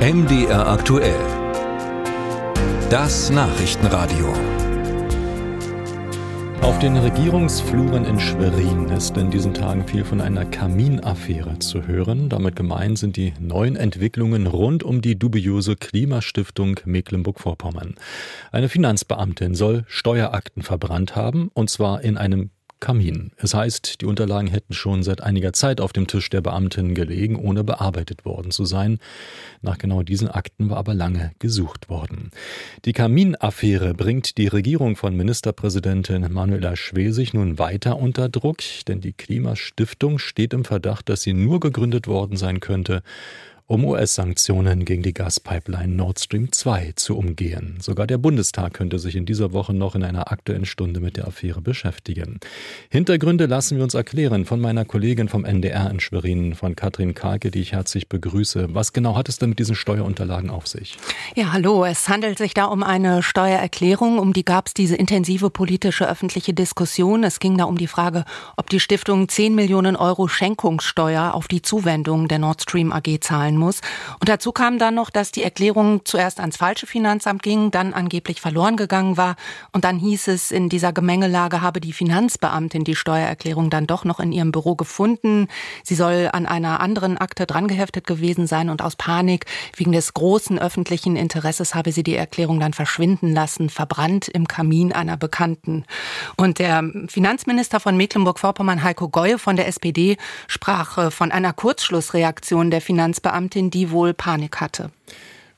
MDR aktuell. Das Nachrichtenradio. Auf den Regierungsfluren in Schwerin ist in diesen Tagen viel von einer Kaminaffäre zu hören. Damit gemeint sind die neuen Entwicklungen rund um die dubiose Klimastiftung Mecklenburg-Vorpommern. Eine Finanzbeamtin soll Steuerakten verbrannt haben, und zwar in einem Kamin. Es heißt, die Unterlagen hätten schon seit einiger Zeit auf dem Tisch der Beamtin gelegen, ohne bearbeitet worden zu sein. Nach genau diesen Akten war aber lange gesucht worden. Die Kaminaffäre bringt die Regierung von Ministerpräsidentin Manuela Schwesig nun weiter unter Druck, denn die Klimastiftung steht im Verdacht, dass sie nur gegründet worden sein könnte, um US-Sanktionen gegen die Gaspipeline Nord Stream 2 zu umgehen. Sogar der Bundestag könnte sich in dieser Woche noch in einer aktuellen Stunde mit der Affäre beschäftigen. Hintergründe lassen wir uns erklären von meiner Kollegin vom NDR in Schwerin, von Katrin Kalke, die ich herzlich begrüße. Was genau hat es denn mit diesen Steuerunterlagen auf sich? Ja, hallo. Es handelt sich da um eine Steuererklärung. Um die gab es diese intensive politische öffentliche Diskussion. Es ging da um die Frage, ob die Stiftung 10 Millionen Euro Schenkungssteuer auf die Zuwendung der Nord Stream AG zahlen muss. Und dazu kam dann noch, dass die Erklärung zuerst ans falsche Finanzamt ging, dann angeblich verloren gegangen war. Und dann hieß es, in dieser Gemengelage habe die Finanzbeamtin die Steuererklärung dann doch noch in ihrem Büro gefunden. Sie soll an einer anderen Akte drangeheftet gewesen sein und aus Panik wegen des großen öffentlichen Interesses habe sie die Erklärung dann verschwinden lassen, verbrannt im Kamin einer Bekannten. Und der Finanzminister von Mecklenburg-Vorpommern, Heiko Goye von der SPD, sprach äh, von einer Kurzschlussreaktion der Finanzbeamtin Beamtin, die wohl Panik hatte.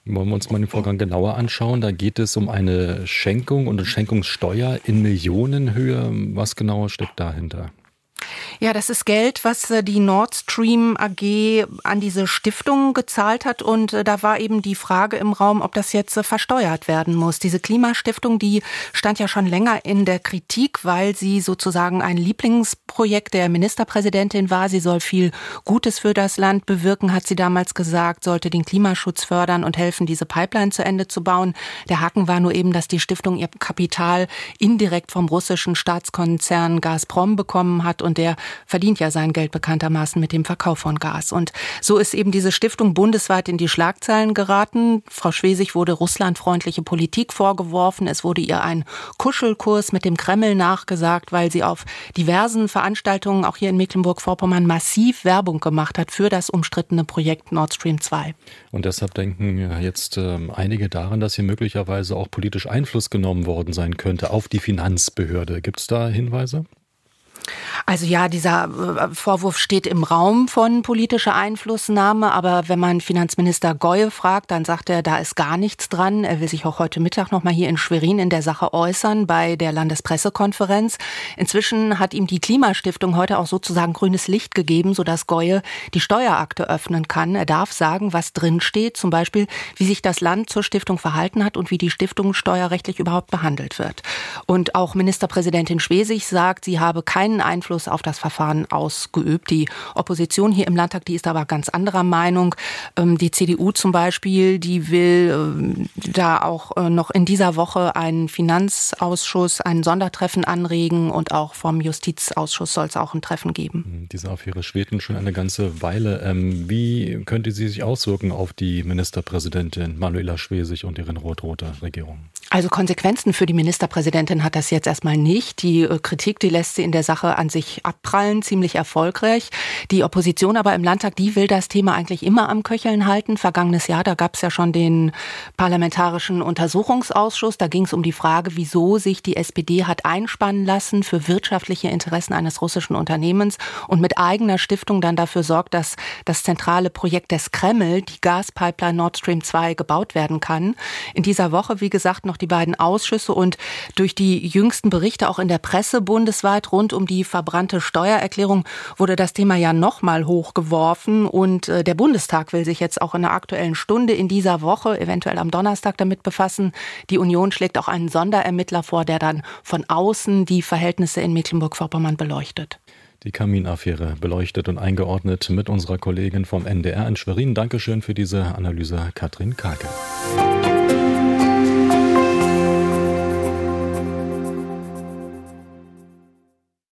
Wollen wir uns mal den Vorgang genauer anschauen? Da geht es um eine Schenkung und eine Schenkungssteuer in Millionenhöhe. Was genau steckt dahinter? Ja, das ist Geld, was äh, die Nord Stream AG an diese Stiftung gezahlt hat. Und äh, da war eben die Frage im Raum, ob das jetzt äh, versteuert werden muss. Diese Klimastiftung, die stand ja schon länger in der Kritik, weil sie sozusagen ein Lieblingsprojekt der Ministerpräsidentin war. Sie soll viel Gutes für das Land bewirken, hat sie damals gesagt, sollte den Klimaschutz fördern und helfen, diese Pipeline zu Ende zu bauen. Der Haken war nur eben, dass die Stiftung ihr Kapital indirekt vom russischen Staatskonzern Gazprom bekommen hat und der verdient ja sein Geld bekanntermaßen mit dem Verkauf von Gas. Und so ist eben diese Stiftung bundesweit in die Schlagzeilen geraten. Frau Schwesig wurde russlandfreundliche Politik vorgeworfen. Es wurde ihr ein Kuschelkurs mit dem Kreml nachgesagt, weil sie auf diversen Veranstaltungen, auch hier in Mecklenburg-Vorpommern, massiv Werbung gemacht hat für das umstrittene Projekt Nord Stream 2. Und deshalb denken jetzt äh, einige daran, dass hier möglicherweise auch politisch Einfluss genommen worden sein könnte auf die Finanzbehörde. Gibt es da Hinweise? Also ja, dieser äh, Vorwurf steht im Raum von politischer Einflussnahme, aber wenn man Finanzminister Goye fragt, dann sagt er, da ist gar nichts dran. Er will sich auch heute Mittag noch mal hier in Schwerin in der Sache äußern bei der Landespressekonferenz. Inzwischen hat ihm die Klimastiftung heute auch sozusagen grünes Licht gegeben, sodass Goye die Steuerakte öffnen kann. Er darf sagen, was drin steht, zum Beispiel, wie sich das Land zur Stiftung verhalten hat und wie die Stiftung steuerrechtlich überhaupt behandelt wird. Und auch Ministerpräsidentin Schwesig sagt, sie habe keinen Einfluss Einfluss auf das Verfahren ausgeübt. Die Opposition hier im Landtag, die ist aber ganz anderer Meinung. Ähm, die CDU zum Beispiel, die will ähm, da auch äh, noch in dieser Woche einen Finanzausschuss, ein Sondertreffen anregen und auch vom Justizausschuss soll es auch ein Treffen geben. Hm, diese Affäre schwelten schon eine ganze Weile. Ähm, wie könnte sie sich auswirken auf die Ministerpräsidentin Manuela Schwesig und ihren rot-rote Regierung? Also Konsequenzen für die Ministerpräsidentin hat das jetzt erstmal nicht. Die äh, Kritik, die lässt sie in der Sache an sich abprallen, ziemlich erfolgreich. Die Opposition aber im Landtag, die will das Thema eigentlich immer am Köcheln halten. Vergangenes Jahr, da gab es ja schon den Parlamentarischen Untersuchungsausschuss. Da ging es um die Frage, wieso sich die SPD hat einspannen lassen für wirtschaftliche Interessen eines russischen Unternehmens und mit eigener Stiftung dann dafür sorgt, dass das zentrale Projekt des Kreml, die Gaspipeline Nord Stream 2, gebaut werden kann. In dieser Woche, wie gesagt, noch die beiden Ausschüsse und durch die jüngsten Berichte auch in der Presse bundesweit rund um die verbrannte Steuererklärung wurde das Thema ja nochmal hochgeworfen und äh, der Bundestag will sich jetzt auch in der aktuellen Stunde in dieser Woche, eventuell am Donnerstag damit befassen. Die Union schlägt auch einen Sonderermittler vor, der dann von außen die Verhältnisse in Mecklenburg-Vorpommern beleuchtet die Kaminaffäre beleuchtet und eingeordnet mit unserer Kollegin vom NDR in Schwerin. Dankeschön für diese Analyse, Katrin Kake.